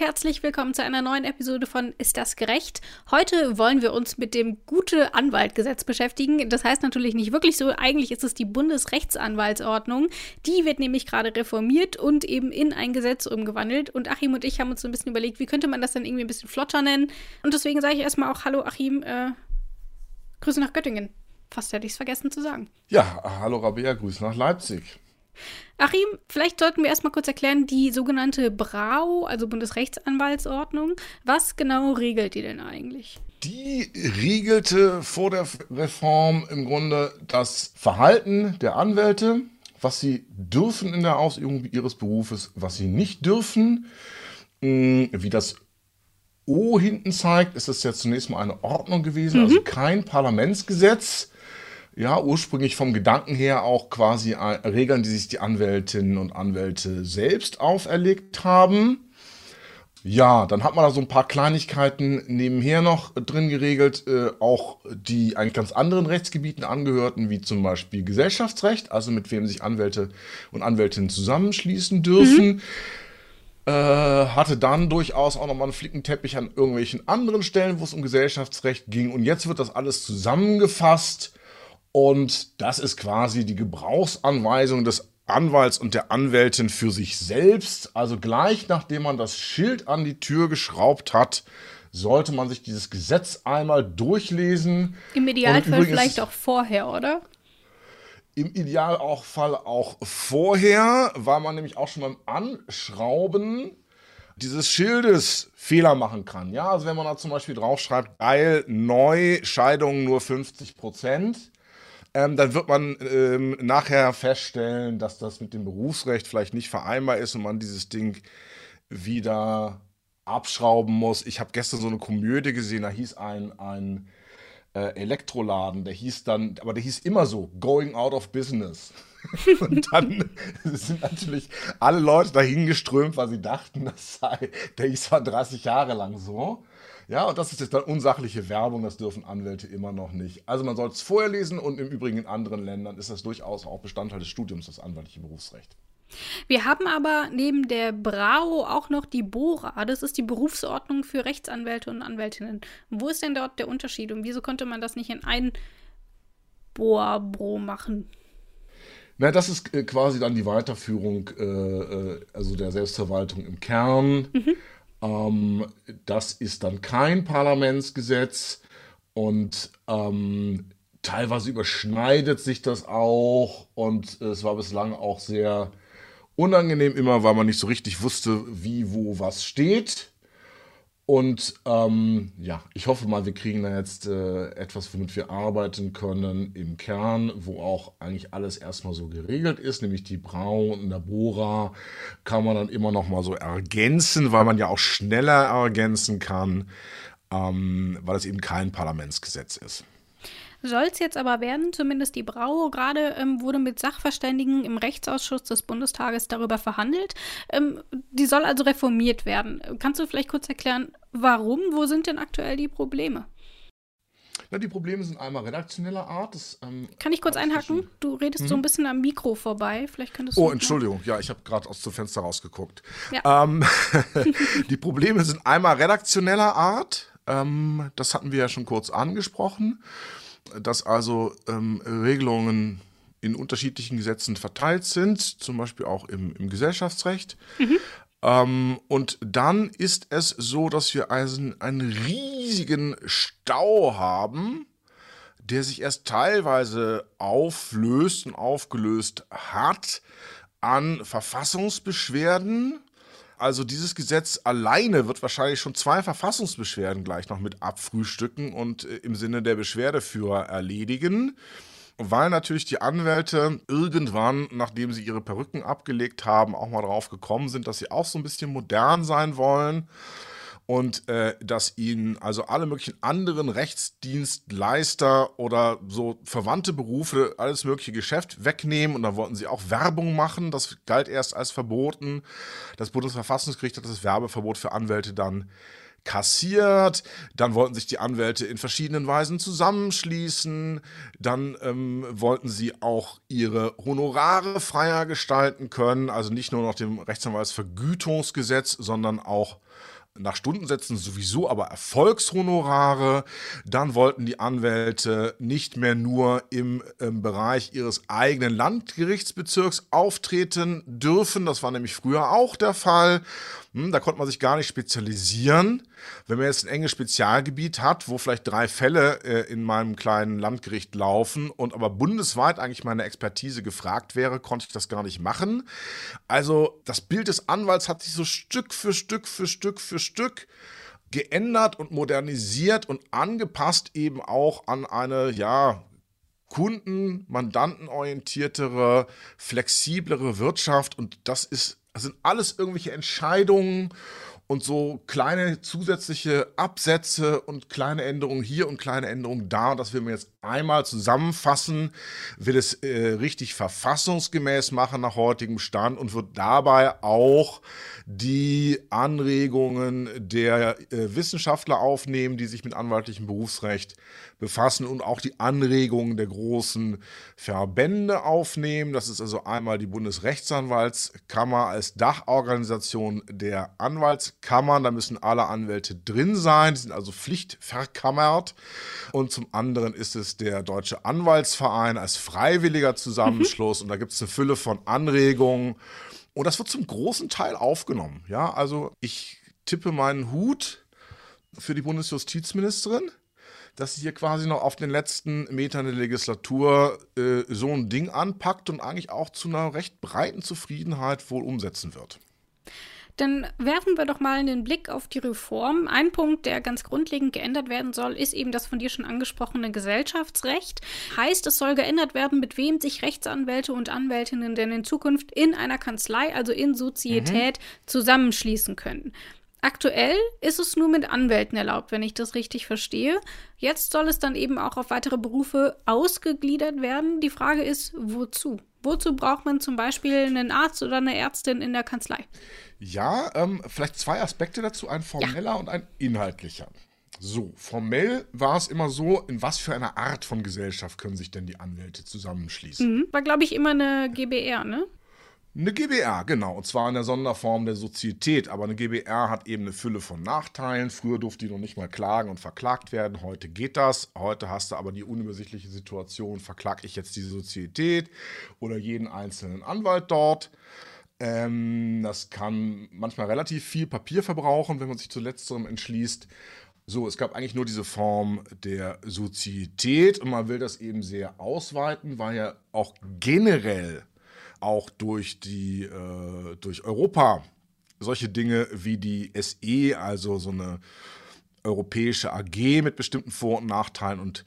Herzlich willkommen zu einer neuen Episode von Ist das gerecht? Heute wollen wir uns mit dem Gute Anwaltgesetz beschäftigen. Das heißt natürlich nicht wirklich so. Eigentlich ist es die Bundesrechtsanwaltsordnung. Die wird nämlich gerade reformiert und eben in ein Gesetz umgewandelt. Und Achim und ich haben uns so ein bisschen überlegt, wie könnte man das dann irgendwie ein bisschen flotter nennen. Und deswegen sage ich erstmal auch Hallo Achim, äh, Grüße nach Göttingen. Fast hätte ich es vergessen zu sagen. Ja, hallo Rabea, Grüße nach Leipzig. Achim, vielleicht sollten wir erstmal kurz erklären, die sogenannte BRAU, also Bundesrechtsanwaltsordnung, was genau regelt die denn eigentlich? Die regelte vor der Reform im Grunde das Verhalten der Anwälte, was sie dürfen in der Ausübung ihres Berufes, was sie nicht dürfen. Hm, wie das O hinten zeigt, ist es ja zunächst mal eine Ordnung gewesen, also mhm. also kein Parlamentsgesetz ja, ursprünglich vom Gedanken her auch quasi Regeln, die sich die Anwältinnen und Anwälte selbst auferlegt haben. Ja, dann hat man da so ein paar Kleinigkeiten nebenher noch drin geregelt, äh, auch die eigentlich ganz anderen Rechtsgebieten angehörten, wie zum Beispiel Gesellschaftsrecht, also mit wem sich Anwälte und Anwältinnen zusammenschließen dürfen. Mhm. Äh, hatte dann durchaus auch nochmal einen Flickenteppich an irgendwelchen anderen Stellen, wo es um Gesellschaftsrecht ging. Und jetzt wird das alles zusammengefasst und das ist quasi die Gebrauchsanweisung des Anwalts und der Anwältin für sich selbst. Also gleich nachdem man das Schild an die Tür geschraubt hat, sollte man sich dieses Gesetz einmal durchlesen. Im Idealfall vielleicht auch vorher, oder? Im Idealfall auch vorher, weil man nämlich auch schon beim Anschrauben dieses Schildes Fehler machen kann. Ja, also wenn man da zum Beispiel draufschreibt, geil, neu, Scheidung nur 50 Prozent, ähm, dann wird man ähm, nachher feststellen, dass das mit dem Berufsrecht vielleicht nicht vereinbar ist und man dieses Ding wieder abschrauben muss. Ich habe gestern so eine Komödie gesehen, da hieß ein, ein äh, Elektroladen, der hieß dann, aber der hieß immer so, Going Out of Business. und dann sind natürlich alle Leute dahin geströmt, weil sie dachten, das sei, der hieß zwar 30 Jahre lang so. Ja, und das ist jetzt dann unsachliche Werbung, das dürfen Anwälte immer noch nicht. Also man soll es vorher lesen und im Übrigen in anderen Ländern ist das durchaus auch Bestandteil des Studiums, das anwaltliche Berufsrecht. Wir haben aber neben der BRAO auch noch die BORA. Das ist die Berufsordnung für Rechtsanwälte und Anwältinnen. Wo ist denn dort der Unterschied und wieso konnte man das nicht in ein BOA-Bro machen? Na, das ist äh, quasi dann die Weiterführung äh, äh also der Selbstverwaltung im Kern. Mhm. Ähm, das ist dann kein Parlamentsgesetz und ähm, teilweise überschneidet sich das auch und es war bislang auch sehr unangenehm immer, weil man nicht so richtig wusste, wie, wo, was steht. Und ähm, ja, ich hoffe mal, wir kriegen da jetzt äh, etwas, womit wir arbeiten können im Kern, wo auch eigentlich alles erstmal so geregelt ist, nämlich die Brau der Bohrer kann man dann immer noch mal so ergänzen, weil man ja auch schneller ergänzen kann, ähm, weil es eben kein Parlamentsgesetz ist. Soll es jetzt aber werden, zumindest die Brau. Gerade ähm, wurde mit Sachverständigen im Rechtsausschuss des Bundestages darüber verhandelt. Ähm, die soll also reformiert werden. Kannst du vielleicht kurz erklären, warum? Wo sind denn aktuell die Probleme? Na, die Probleme sind einmal redaktioneller Art. Das, ähm, Kann ich kurz einhaken? Du redest mhm. so ein bisschen am Mikro vorbei. Vielleicht könntest du. Oh, Entschuldigung. Ja, ich habe gerade aus dem Fenster rausgeguckt. Ja. Ähm, die Probleme sind einmal redaktioneller Art. Ähm, das hatten wir ja schon kurz angesprochen dass also ähm, Regelungen in unterschiedlichen Gesetzen verteilt sind, zum Beispiel auch im, im Gesellschaftsrecht. Mhm. Ähm, und dann ist es so, dass wir also einen riesigen Stau haben, der sich erst teilweise auflöst und aufgelöst hat an Verfassungsbeschwerden. Also dieses Gesetz alleine wird wahrscheinlich schon zwei Verfassungsbeschwerden gleich noch mit abfrühstücken und äh, im Sinne der Beschwerdeführer erledigen weil natürlich die Anwälte irgendwann, nachdem sie ihre Perücken abgelegt haben, auch mal drauf gekommen sind, dass sie auch so ein bisschen modern sein wollen und äh, dass ihnen also alle möglichen anderen Rechtsdienstleister oder so verwandte Berufe alles mögliche Geschäft wegnehmen und da wollten sie auch Werbung machen. Das galt erst als verboten. Das Bundesverfassungsgericht hat das Werbeverbot für Anwälte dann kassiert. Dann wollten sich die Anwälte in verschiedenen Weisen zusammenschließen. Dann ähm, wollten sie auch ihre Honorare freier gestalten können. Also nicht nur nach dem Rechtsanwaltsvergütungsgesetz, sondern auch nach Stundensätzen sowieso, aber Erfolgshonorare. Dann wollten die Anwälte nicht mehr nur im, im, Bereich ihres eigenen Landgerichtsbezirks auftreten dürfen. Das war nämlich früher auch der Fall. Hm, da konnte man sich gar nicht spezialisieren. Wenn man jetzt ein enges Spezialgebiet hat, wo vielleicht drei Fälle äh, in meinem kleinen Landgericht laufen und aber bundesweit eigentlich meine Expertise gefragt wäre, konnte ich das gar nicht machen. Also das Bild des Anwalts hat sich so Stück für Stück für Stück für Stück geändert und modernisiert und angepasst eben auch an eine, ja, kunden-, mandantenorientiertere, flexiblere Wirtschaft. Und das ist das sind alles irgendwelche Entscheidungen und so kleine zusätzliche Absätze und kleine Änderungen hier und kleine Änderungen da. Das will man jetzt einmal zusammenfassen, will es äh, richtig verfassungsgemäß machen nach heutigem Stand und wird dabei auch die Anregungen der äh, Wissenschaftler aufnehmen, die sich mit anwaltlichem Berufsrecht befassen und auch die Anregungen der großen Verbände aufnehmen. Das ist also einmal die Bundesrechtsanwaltskammer als Dachorganisation der Anwaltskammern. Da müssen alle Anwälte drin sein, die sind also pflichtverkammert. Und zum anderen ist es der Deutsche Anwaltsverein als freiwilliger Zusammenschluss. Mhm. Und da gibt es eine Fülle von Anregungen. Und das wird zum großen Teil aufgenommen. Ja, also ich tippe meinen Hut für die Bundesjustizministerin dass sie hier quasi noch auf den letzten Metern der Legislatur äh, so ein Ding anpackt und eigentlich auch zu einer recht breiten Zufriedenheit wohl umsetzen wird. Dann werfen wir doch mal einen Blick auf die Reform. Ein Punkt, der ganz grundlegend geändert werden soll, ist eben das von dir schon angesprochene Gesellschaftsrecht. Heißt, es soll geändert werden, mit wem sich Rechtsanwälte und Anwältinnen denn in Zukunft in einer Kanzlei, also in Sozietät, mhm. zusammenschließen können. Aktuell ist es nur mit Anwälten erlaubt, wenn ich das richtig verstehe. Jetzt soll es dann eben auch auf weitere Berufe ausgegliedert werden. Die Frage ist, wozu? Wozu braucht man zum Beispiel einen Arzt oder eine Ärztin in der Kanzlei? Ja, ähm, vielleicht zwei Aspekte dazu, ein formeller ja. und ein inhaltlicher. So, formell war es immer so, in was für einer Art von Gesellschaft können sich denn die Anwälte zusammenschließen? Mhm. War, glaube ich, immer eine GBR, ne? Eine GBR, genau. Und zwar in der Sonderform der Sozietät. Aber eine GBR hat eben eine Fülle von Nachteilen. Früher durfte die noch nicht mal klagen und verklagt werden. Heute geht das. Heute hast du aber die unübersichtliche Situation, verklage ich jetzt diese Sozietät oder jeden einzelnen Anwalt dort. Ähm, das kann manchmal relativ viel Papier verbrauchen, wenn man sich zu letzterem entschließt. So, es gab eigentlich nur diese Form der Sozietät und man will das eben sehr ausweiten, weil ja auch generell auch durch die äh, durch Europa solche Dinge wie die SE, also so eine europäische AG mit bestimmten Vor- und Nachteilen und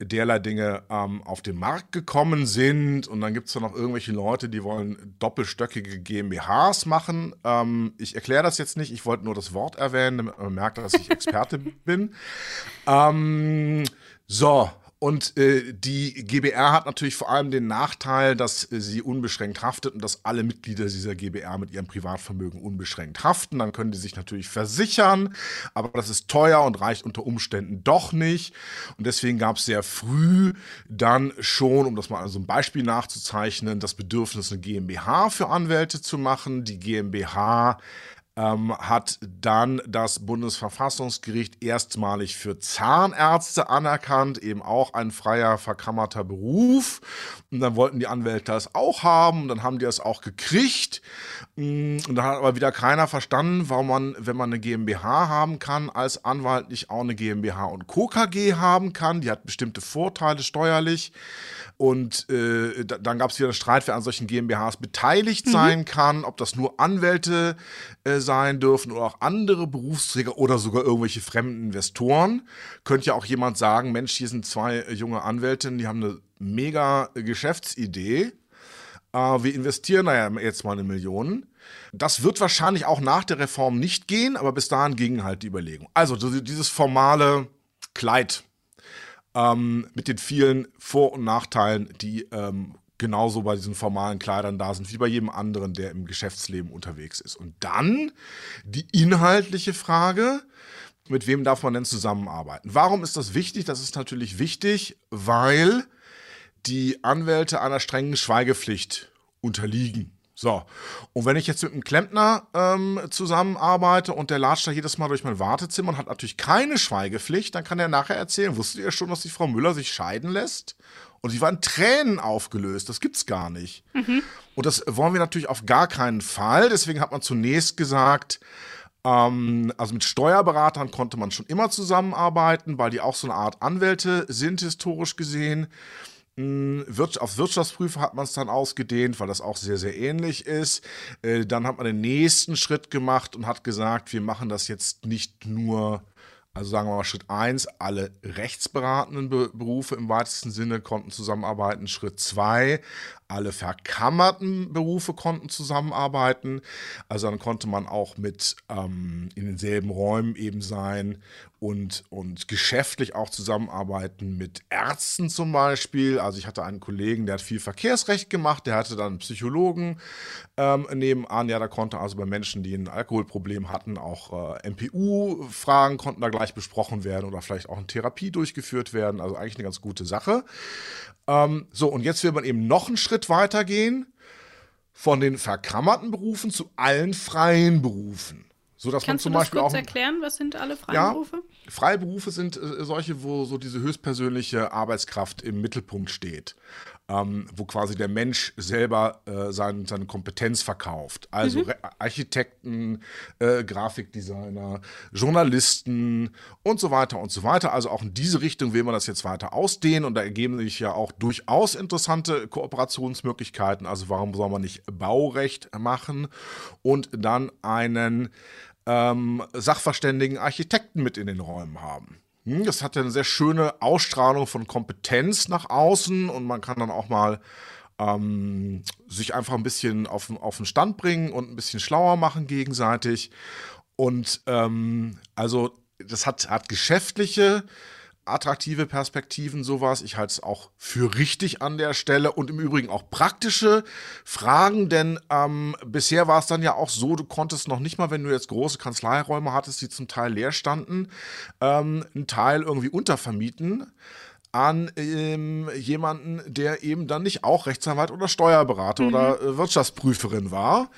derlei Dinge ähm, auf den Markt gekommen sind. Und dann gibt es da noch irgendwelche Leute, die wollen doppelstöckige GmbHs machen. Ähm, ich erkläre das jetzt nicht, ich wollte nur das Wort erwähnen, damit man merkt, dass ich Experte bin. Ähm, so, und äh, die GBR hat natürlich vor allem den Nachteil, dass äh, sie unbeschränkt haftet und dass alle Mitglieder dieser GBR mit ihrem Privatvermögen unbeschränkt haften. Dann können die sich natürlich versichern, aber das ist teuer und reicht unter Umständen doch nicht. Und deswegen gab es sehr früh dann schon, um das mal als ein Beispiel nachzuzeichnen, das Bedürfnis, eine GmbH für Anwälte zu machen. Die GmbH ähm, hat dann das Bundesverfassungsgericht erstmalig für Zahnärzte anerkannt, eben auch ein freier, verkammerter Beruf. Und dann wollten die Anwälte das auch haben, und dann haben die das auch gekriegt. Mm, und da hat aber wieder keiner verstanden, warum man, wenn man eine GmbH haben kann, als Anwalt nicht auch eine GmbH und Co. KG haben kann. Die hat bestimmte Vorteile steuerlich. Und äh, dann gab es wieder einen Streit, wer an solchen GmbHs beteiligt mhm. sein kann, ob das nur Anwälte äh, sein dürfen oder auch andere Berufsträger oder sogar irgendwelche fremden Investoren. Könnte ja auch jemand sagen, Mensch, hier sind zwei junge Anwältinnen, die haben eine mega Geschäftsidee. Äh, wir investieren da ja jetzt mal eine Million. Das wird wahrscheinlich auch nach der Reform nicht gehen, aber bis dahin gingen halt die Überlegungen. Also dieses formale Kleid ähm, mit den vielen Vor- und Nachteilen, die ähm, genauso bei diesen formalen Kleidern da sind, wie bei jedem anderen, der im Geschäftsleben unterwegs ist. Und dann die inhaltliche Frage, mit wem darf man denn zusammenarbeiten? Warum ist das wichtig? Das ist natürlich wichtig, weil die Anwälte einer strengen Schweigepflicht unterliegen. So, und wenn ich jetzt mit einem Klempner ähm, zusammenarbeite und der latscht da jedes Mal durch mein Wartezimmer und hat natürlich keine Schweigepflicht, dann kann er nachher erzählen, wusstet ihr schon, dass die Frau Müller sich scheiden lässt? Und sie war in Tränen aufgelöst, das gibt's gar nicht. Mhm. Und das wollen wir natürlich auf gar keinen Fall. Deswegen hat man zunächst gesagt, ähm, also mit Steuerberatern konnte man schon immer zusammenarbeiten, weil die auch so eine Art Anwälte sind, historisch gesehen. Hm, auf Wirtschaftsprüfer hat man es dann ausgedehnt, weil das auch sehr, sehr ähnlich ist. Äh, dann hat man den nächsten Schritt gemacht und hat gesagt, wir machen das jetzt nicht nur also sagen wir mal Schritt 1, alle rechtsberatenden Berufe im weitesten Sinne konnten zusammenarbeiten. Schritt 2, alle verkammerten Berufe konnten zusammenarbeiten. Also dann konnte man auch mit ähm, in denselben Räumen eben sein und, und geschäftlich auch zusammenarbeiten mit Ärzten zum Beispiel. Also ich hatte einen Kollegen, der hat viel Verkehrsrecht gemacht, der hatte dann einen Psychologen ähm, nebenan. Ja, da konnte also bei Menschen, die ein Alkoholproblem hatten, auch äh, MPU-Fragen konnten da gleich besprochen werden oder vielleicht auch eine Therapie durchgeführt werden. Also eigentlich eine ganz gute Sache. Ähm, so, und jetzt will man eben noch einen Schritt weiter gehen von den verkammerten Berufen zu allen freien Berufen. So, dass Kannst man zum du das Beispiel kurz auch, erklären, was sind alle freien ja, Berufe? Freie Berufe sind äh, solche, wo so diese höchstpersönliche Arbeitskraft im Mittelpunkt steht ähm, wo quasi der Mensch selber äh, sein, seine Kompetenz verkauft. Also mhm. Architekten, äh, Grafikdesigner, Journalisten und so weiter und so weiter. Also auch in diese Richtung will man das jetzt weiter ausdehnen und da ergeben sich ja auch durchaus interessante Kooperationsmöglichkeiten. Also warum soll man nicht Baurecht machen und dann einen ähm, sachverständigen Architekten mit in den Räumen haben? Hm, das hat ja eine sehr schöne Ausstrahlung von Kompetenz nach außen und man kann dann auch mal ähm, sich einfach ein bisschen auf, auf den Stand bringen und ein bisschen schlauer machen gegenseitig. Und ähm, also das hat, hat geschäftliche attraktive Perspektiven, sowas. Ich halte es auch für richtig an der Stelle und im Übrigen auch praktische Fragen, denn ähm, bisher war es dann ja auch so, du konntest noch nicht mal, wenn du jetzt große Kanzleiräume hattest, die zum Teil leer standen, ähm, einen Teil irgendwie untervermieten an ähm, jemanden, der eben dann nicht auch Rechtsanwalt oder Steuerberater mhm. oder äh, Wirtschaftsprüferin war.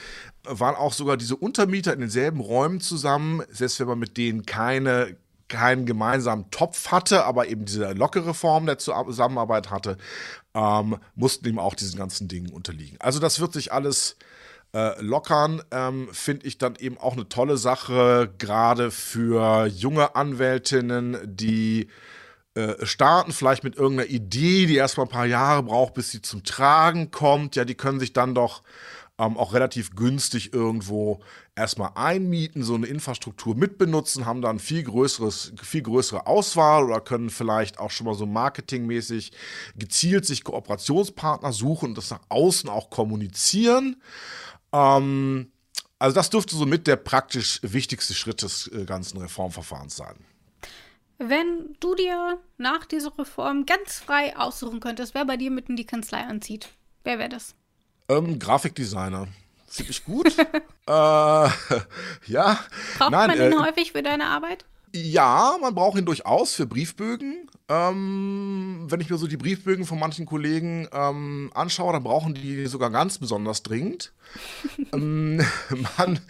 Waren auch sogar diese Untermieter in denselben Räumen zusammen, selbst wenn man mit denen keine keinen gemeinsamen Topf hatte, aber eben diese lockere Form der Zusammenarbeit hatte, ähm, mussten ihm auch diesen ganzen Dingen unterliegen. Also das wird sich alles äh, lockern, ähm, finde ich dann eben auch eine tolle Sache, gerade für junge Anwältinnen, die äh, starten vielleicht mit irgendeiner Idee, die erstmal ein paar Jahre braucht, bis sie zum Tragen kommt. Ja, die können sich dann doch ähm, auch relativ günstig irgendwo erstmal einmieten, so eine Infrastruktur mitbenutzen, haben dann viel größeres, viel größere Auswahl oder können vielleicht auch schon mal so marketingmäßig gezielt sich Kooperationspartner suchen und das nach außen auch kommunizieren. Ähm, also das dürfte somit der praktisch wichtigste Schritt des äh, ganzen Reformverfahrens sein. Wenn du dir nach dieser Reform ganz frei aussuchen könntest, wer bei dir mitten die Kanzlei anzieht, wer wäre das? Ähm, Grafikdesigner. Finde ich gut. äh, ja. Braucht Nein, man ihn äh, häufig für deine Arbeit? Ja, man braucht ihn durchaus für Briefbögen. Ähm, wenn ich mir so die Briefbögen von manchen Kollegen ähm, anschaue, dann brauchen die sogar ganz besonders dringend. ähm, man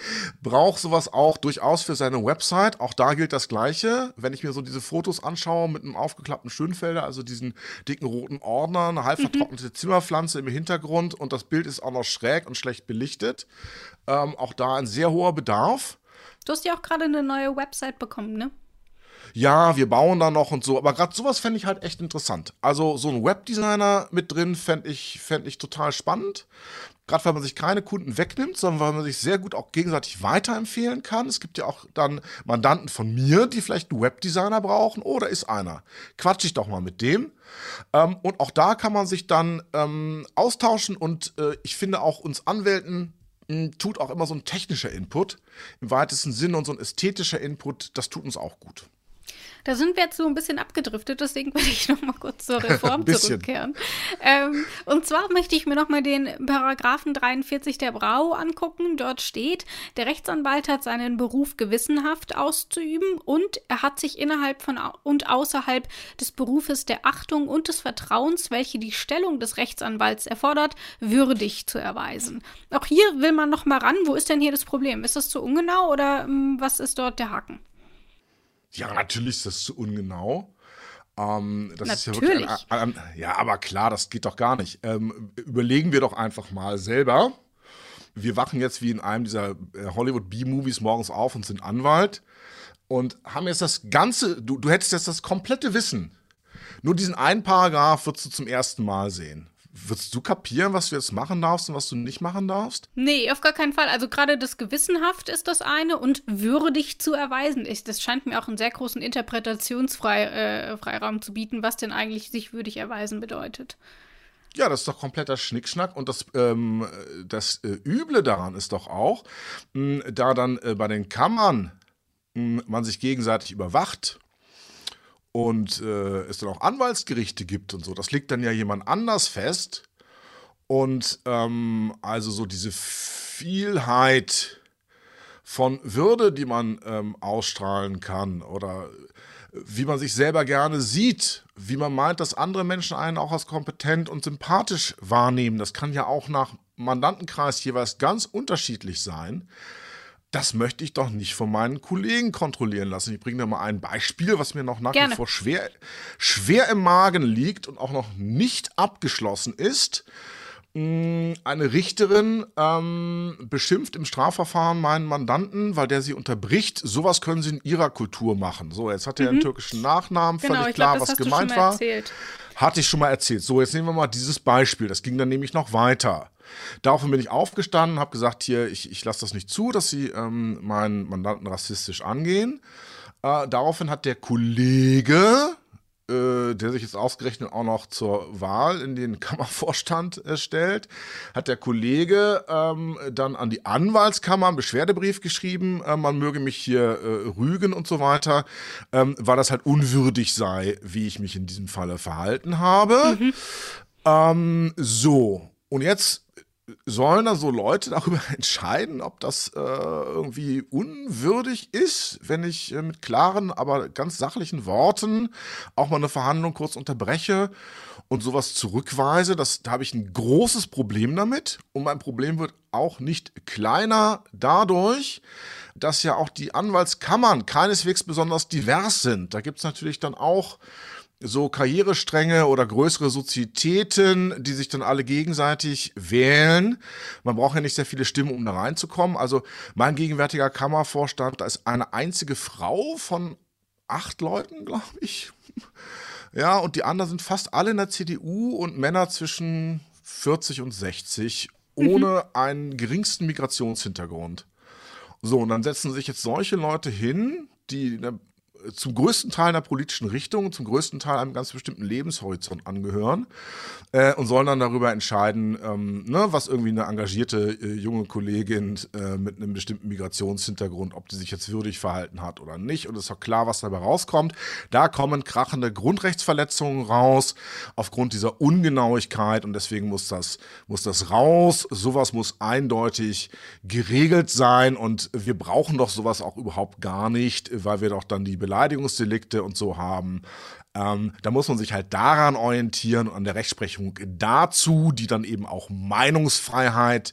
braucht sowas auch durchaus für seine Website. Auch da gilt das Gleiche. Wenn ich mir so diese Fotos anschaue mit einem aufgeklappten Schönfelder, also diesen dicken roten Ordner, eine halb mhm. vertrocknete. Zimmerpflanze im Hintergrund und das Bild ist auch noch schräg und schlecht belichtet. Ähm, auch da ein sehr hoher Bedarf. Du hast ja auch gerade eine neue Website bekommen, ne? Ja, wir bauen da noch und so. Aber gerade sowas fände ich halt echt interessant. Also so ein Webdesigner mit drin fände ich, fänd ich total spannend. Gerade weil man sich keine Kunden wegnimmt, sondern weil man sich sehr gut auch gegenseitig weiterempfehlen kann. Es gibt ja auch dann Mandanten von mir, die vielleicht einen Webdesigner brauchen. Oder ist einer. Quatsch ich doch mal mit dem. Ähm, und auch da kann man sich dann ähm, austauschen. Und äh, ich finde auch uns Anwälten tut auch immer so ein technischer Input im weitesten Sinne und so ein ästhetischer Input, das tut uns auch gut. Da sind wir jetzt so ein bisschen abgedriftet, deswegen will ich noch mal kurz zur Reform zurückkehren. Ähm, und zwar möchte ich mir noch mal den Paragraphen 43 der Brau angucken. Dort steht, der Rechtsanwalt hat seinen Beruf gewissenhaft auszuüben und er hat sich innerhalb von und außerhalb des Berufes der Achtung und des Vertrauens, welche die Stellung des Rechtsanwalts erfordert, würdig zu erweisen. Auch hier will man noch mal ran. Wo ist denn hier das Problem? Ist das zu ungenau oder ähm, was ist dort der Haken? Ja, natürlich ist das zu ungenau. Ähm, das natürlich. ist ja wirklich. Ein, ja, aber klar, das geht doch gar nicht. Ähm, überlegen wir doch einfach mal selber. Wir wachen jetzt wie in einem dieser äh, Hollywood B-Movies morgens auf und sind Anwalt und haben jetzt das ganze, du, du hättest jetzt das komplette Wissen. Nur diesen einen Paragraph würdest du zum ersten Mal sehen. Würdest du kapieren, was du jetzt machen darfst und was du nicht machen darfst? Nee, auf gar keinen Fall. Also gerade das gewissenhaft ist das eine und würdig zu erweisen ist. Das scheint mir auch einen sehr großen Interpretationsfreiraum äh, zu bieten, was denn eigentlich sich würdig erweisen bedeutet. Ja, das ist doch kompletter Schnickschnack. Und das, ähm, das äh, Üble daran ist doch auch, mh, da dann äh, bei den Kammern mh, man sich gegenseitig überwacht und äh, es dann auch Anwaltsgerichte gibt und so, das legt dann ja jemand anders fest. Und ähm, also so diese Vielheit von Würde, die man ähm, ausstrahlen kann oder wie man sich selber gerne sieht, wie man meint, dass andere Menschen einen auch als kompetent und sympathisch wahrnehmen. Das kann ja auch nach Mandantenkreis jeweils ganz unterschiedlich sein das möchte ich doch nicht von meinen Kollegen kontrollieren lassen. Ich bringe dir mal ein Beispiel, was mir noch nach Gerne. wie vor schwer, schwer im Magen liegt und auch noch nicht abgeschlossen ist. Mm, eine Richterin ähm, beschimpft im Strafverfahren meinen Mandanten, weil der sie unterbricht. Sowas können sie in ihrer Kultur machen. So, jetzt hat er mhm. einen türkischen Nachnamen, genau, völlig klar, glaub, was gemeint war. Erzählt. Hatte ich schon mal erzählt. So, jetzt nehmen wir mal dieses Beispiel. Das ging dann nämlich noch weiter. Daraufhin bin ich aufgestanden, habe gesagt, hier, ich, ich lasse das nicht zu, dass Sie ähm, meinen Mandanten rassistisch angehen. Äh, daraufhin hat der Kollege, äh, der sich jetzt ausgerechnet auch noch zur Wahl in den Kammervorstand äh, stellt, hat der Kollege ähm, dann an die Anwaltskammer einen Beschwerdebrief geschrieben, äh, man möge mich hier äh, rügen und so weiter, ähm, weil das halt unwürdig sei, wie ich mich in diesem Falle verhalten habe. Mhm. Ähm, so, und jetzt sollen da so Leute darüber entscheiden, ob das äh, irgendwie unwürdig ist, wenn ich äh, mit klaren, aber ganz sachlichen Worten auch mal eine Verhandlung kurz unterbreche und sowas zurückweise. Das, da habe ich ein großes Problem damit. Und mein Problem wird auch nicht kleiner dadurch, dass ja auch die Anwaltskammern keineswegs besonders divers sind. Da gibt es natürlich dann auch so Karrierestränge oder größere Sozietäten, die sich dann alle gegenseitig wählen. Man braucht ja nicht sehr viele Stimmen, um da reinzukommen. Also mein gegenwärtiger Kammervorstand, da ist eine einzige Frau von acht Leuten, glaube ich. Ja, und die anderen sind fast alle in der CDU und Männer zwischen 40 und 60 ohne mhm. einen geringsten Migrationshintergrund. So, und dann setzen sich jetzt solche Leute hin, die in der zum größten Teil einer politischen Richtung, zum größten Teil einem ganz bestimmten Lebenshorizont angehören äh, und sollen dann darüber entscheiden, ähm, ne, was irgendwie eine engagierte äh, junge Kollegin äh, mit einem bestimmten Migrationshintergrund, ob die sich jetzt würdig verhalten hat oder nicht. Und es ist auch klar, was dabei rauskommt. Da kommen krachende Grundrechtsverletzungen raus aufgrund dieser Ungenauigkeit und deswegen muss das, muss das raus. Sowas muss eindeutig geregelt sein und wir brauchen doch sowas auch überhaupt gar nicht, weil wir doch dann die Beleidigungsdelikte und so haben. Ähm, da muss man sich halt daran orientieren und an der Rechtsprechung dazu, die dann eben auch Meinungsfreiheit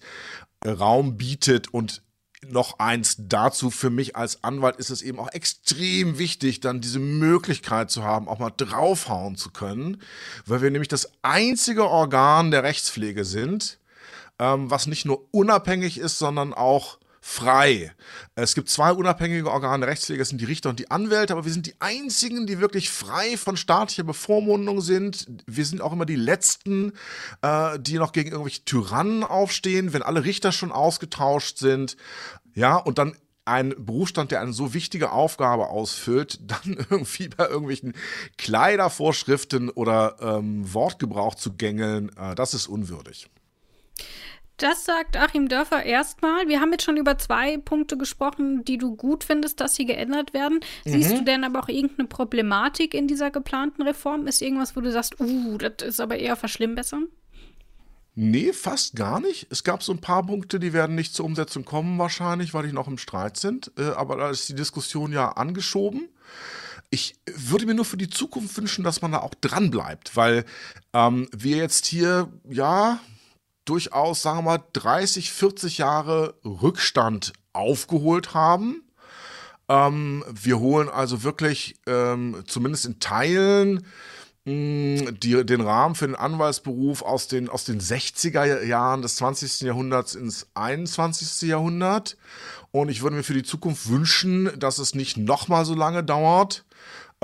äh, Raum bietet und noch eins dazu, für mich als Anwalt ist es eben auch extrem wichtig, dann diese Möglichkeit zu haben, auch mal draufhauen zu können, weil wir nämlich das einzige Organ der Rechtspflege sind, ähm, was nicht nur unabhängig ist, sondern auch frei. Es gibt zwei unabhängige Organe Rechtspflege, das sind die Richter und die Anwälte, aber wir sind die einzigen, die wirklich frei von staatlicher Bevormundung sind. Wir sind auch immer die Letzten, äh, die noch gegen irgendwelche Tyrannen aufstehen, wenn alle Richter schon ausgetauscht sind. Ja, und dann ein Berufsstand, der eine so wichtige Aufgabe ausfüllt, dann irgendwie bei irgendwelchen Kleidervorschriften oder ähm, Wortgebrauch zu gängeln, äh, das ist unwürdig. Das sagt Achim Dörfer erstmal. Wir haben jetzt schon über zwei Punkte gesprochen, die du gut findest, dass sie geändert werden. Mhm. Siehst du denn aber auch irgendeine Problematik in dieser geplanten Reform? Ist irgendwas, wo du sagst, uh, das ist aber eher verschlimmbessern? Nee, fast gar nicht. Es gab so ein paar Punkte, die werden nicht zur Umsetzung kommen wahrscheinlich, weil die noch im Streit sind. Äh, aber da ist die Diskussion ja angeschoben. Ich würde mir nur für die Zukunft wünschen, dass man da auch dran bleibt, weil ähm, wir jetzt hier, ja, durchaus, sagen wir mal, 30, 40 Jahre Rückstand aufgeholt haben. Ähm, wir holen also wirklich, ähm, zumindest in Teilen, mh, die, den Rahmen für den Anwaltsberuf aus den, aus den 60er Jahren des 20. Jahrhunderts ins 21. Jahrhundert. Und ich würde mir für die Zukunft wünschen, dass es nicht nochmal so lange dauert,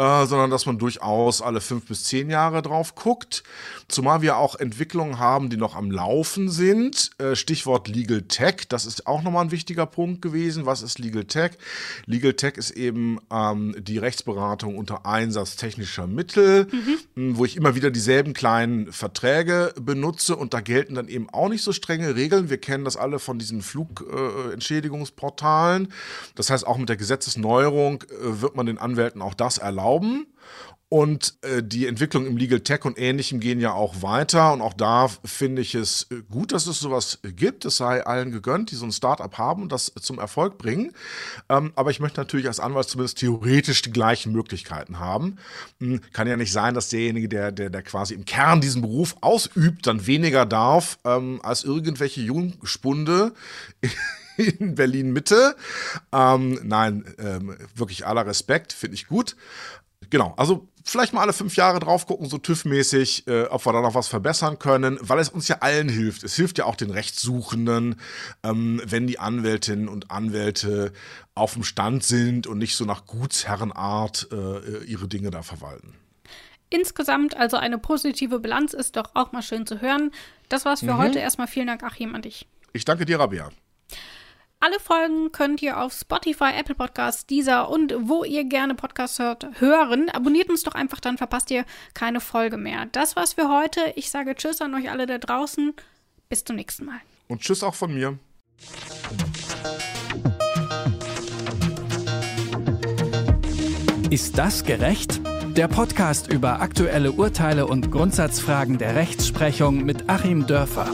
äh, sondern dass man durchaus alle fünf bis zehn Jahre drauf guckt. Zumal wir auch Entwicklungen haben, die noch am Laufen sind. Äh, Stichwort Legal Tech, das ist auch nochmal ein wichtiger Punkt gewesen. Was ist Legal Tech? Legal Tech ist eben ähm, die Rechtsberatung unter Einsatz technischer Mittel, mhm. wo ich immer wieder dieselben kleinen Verträge benutze und da gelten dann eben auch nicht so strenge Regeln. Wir kennen das alle von diesen Flugentschädigungsportalen. Äh, das heißt, auch mit der Gesetzesneuerung äh, wird man den Anwälten auch das erlauben erlauben. Und äh, die Entwicklung im Legal Tech und Ähnlichem gehen ja auch weiter. Und auch da finde ich es äh, gut, dass es sowas gibt. Es sei allen gegönnt, die so ein Startup haben und das zum Erfolg bringen. Ähm, aber ich möchte natürlich als Anwalt zumindest theoretisch die gleichen Möglichkeiten haben. Hm, kann ja nicht sein, dass derjenige, der, der, der quasi im Kern diesen Beruf ausübt, dann weniger darf ähm, als irgendwelche Jungspunde in Berlin Mitte. Ähm, nein, ähm, wirklich aller Respekt, finde ich gut. Genau, also vielleicht mal alle fünf Jahre drauf gucken, so TÜV-mäßig, äh, ob wir da noch was verbessern können, weil es uns ja allen hilft. Es hilft ja auch den Rechtssuchenden, ähm, wenn die Anwältinnen und Anwälte auf dem Stand sind und nicht so nach Gutsherrenart äh, ihre Dinge da verwalten. Insgesamt also eine positive Bilanz ist doch auch mal schön zu hören. Das war's für mhm. heute. Erstmal vielen Dank, Achim, an dich. Ich danke dir, Rabia. Alle Folgen könnt ihr auf Spotify, Apple Podcasts, Deezer und wo ihr gerne Podcasts hört, hören. Abonniert uns doch einfach, dann verpasst ihr keine Folge mehr. Das war's für heute. Ich sage Tschüss an euch alle da draußen. Bis zum nächsten Mal. Und Tschüss auch von mir. Ist das gerecht? Der Podcast über aktuelle Urteile und Grundsatzfragen der Rechtsprechung mit Achim Dörfer.